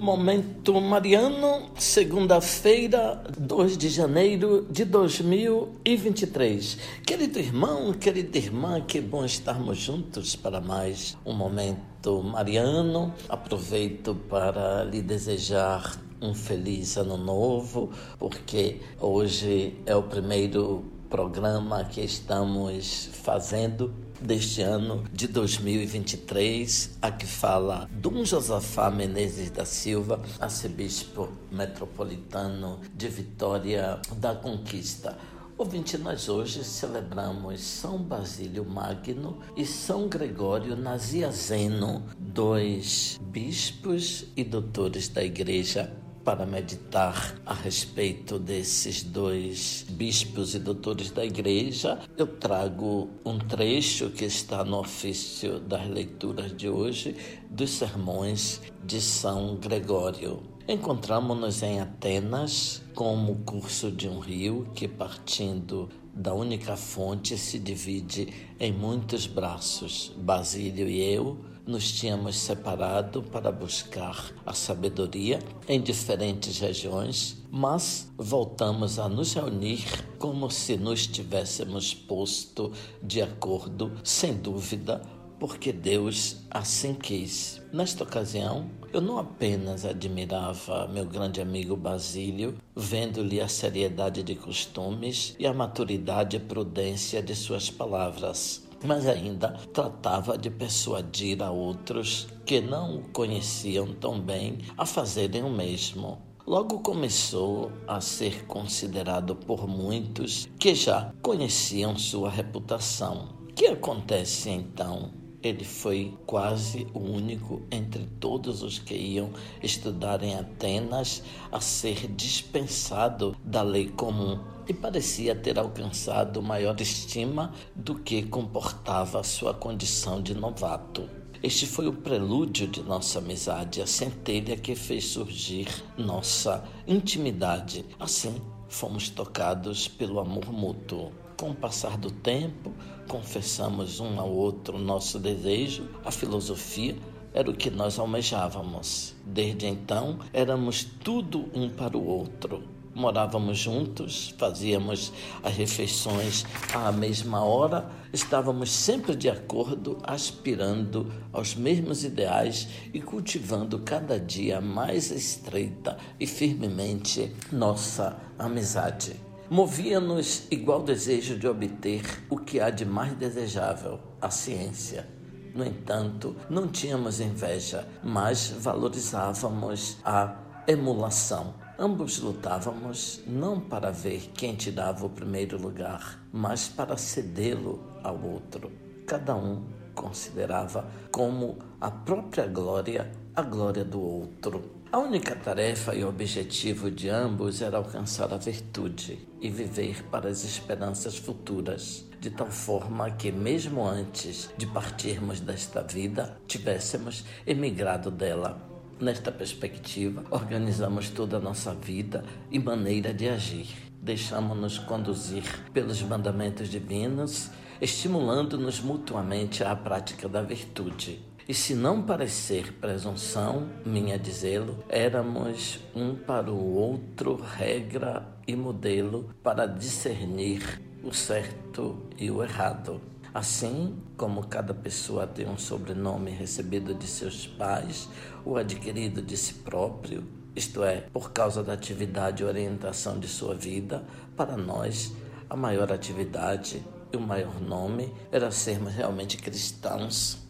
Momento Mariano, segunda-feira, 2 de janeiro de 2023. Querido irmão, querida irmã, que bom estarmos juntos para mais um Momento Mariano. Aproveito para lhe desejar um feliz ano novo, porque hoje é o primeiro programa que estamos fazendo deste ano de 2023, a que fala Dom Josafá Menezes da Silva, arcebispo metropolitano de Vitória da Conquista. Ouvinte, nós hoje celebramos São Basílio Magno e São Gregório Naziazeno, dois bispos e doutores da Igreja para meditar a respeito desses dois bispos e doutores da igreja, eu trago um trecho que está no ofício das leituras de hoje dos sermões de São Gregório. Encontramos-nos em Atenas como curso de um rio que, partindo da única fonte, se divide em muitos braços. Basílio e eu nos tínhamos separado para buscar a sabedoria em diferentes regiões, mas voltamos a nos reunir como se nos tivéssemos posto de acordo, sem dúvida, porque Deus assim quis. Nesta ocasião, eu não apenas admirava meu grande amigo Basílio, vendo-lhe a seriedade de costumes e a maturidade e prudência de suas palavras, mas ainda tratava de persuadir a outros que não o conheciam tão bem a fazerem o mesmo. Logo começou a ser considerado por muitos que já conheciam sua reputação. O que acontece então? Ele foi quase o único entre todos os que iam estudar em Atenas a ser dispensado da lei comum e parecia ter alcançado maior estima do que comportava sua condição de novato. Este foi o prelúdio de nossa amizade, a centelha que fez surgir nossa intimidade. Assim, fomos tocados pelo amor mútuo. Com o passar do tempo, confessamos um ao outro nosso desejo, a filosofia era o que nós almejávamos. Desde então, éramos tudo um para o outro. Morávamos juntos, fazíamos as refeições à mesma hora, estávamos sempre de acordo, aspirando aos mesmos ideais e cultivando cada dia mais estreita e firmemente nossa amizade movia-nos igual desejo de obter o que há de mais desejável, a ciência. No entanto, não tínhamos inveja, mas valorizávamos a emulação. Ambos lutávamos não para ver quem tirava o primeiro lugar, mas para cedê-lo ao outro. Cada um considerava como a própria glória a glória do outro. A única tarefa e objetivo de ambos era alcançar a virtude e viver para as esperanças futuras, de tal forma que, mesmo antes de partirmos desta vida, tivéssemos emigrado dela. Nesta perspectiva, organizamos toda a nossa vida e maneira de agir. Deixamos-nos conduzir pelos mandamentos divinos, estimulando-nos mutuamente à prática da virtude e se não parecer presunção minha dizê-lo, éramos um para o outro regra e modelo para discernir o certo e o errado. Assim como cada pessoa tem um sobrenome recebido de seus pais ou adquirido de si próprio, isto é, por causa da atividade e orientação de sua vida, para nós a maior atividade e o maior nome era sermos realmente cristãos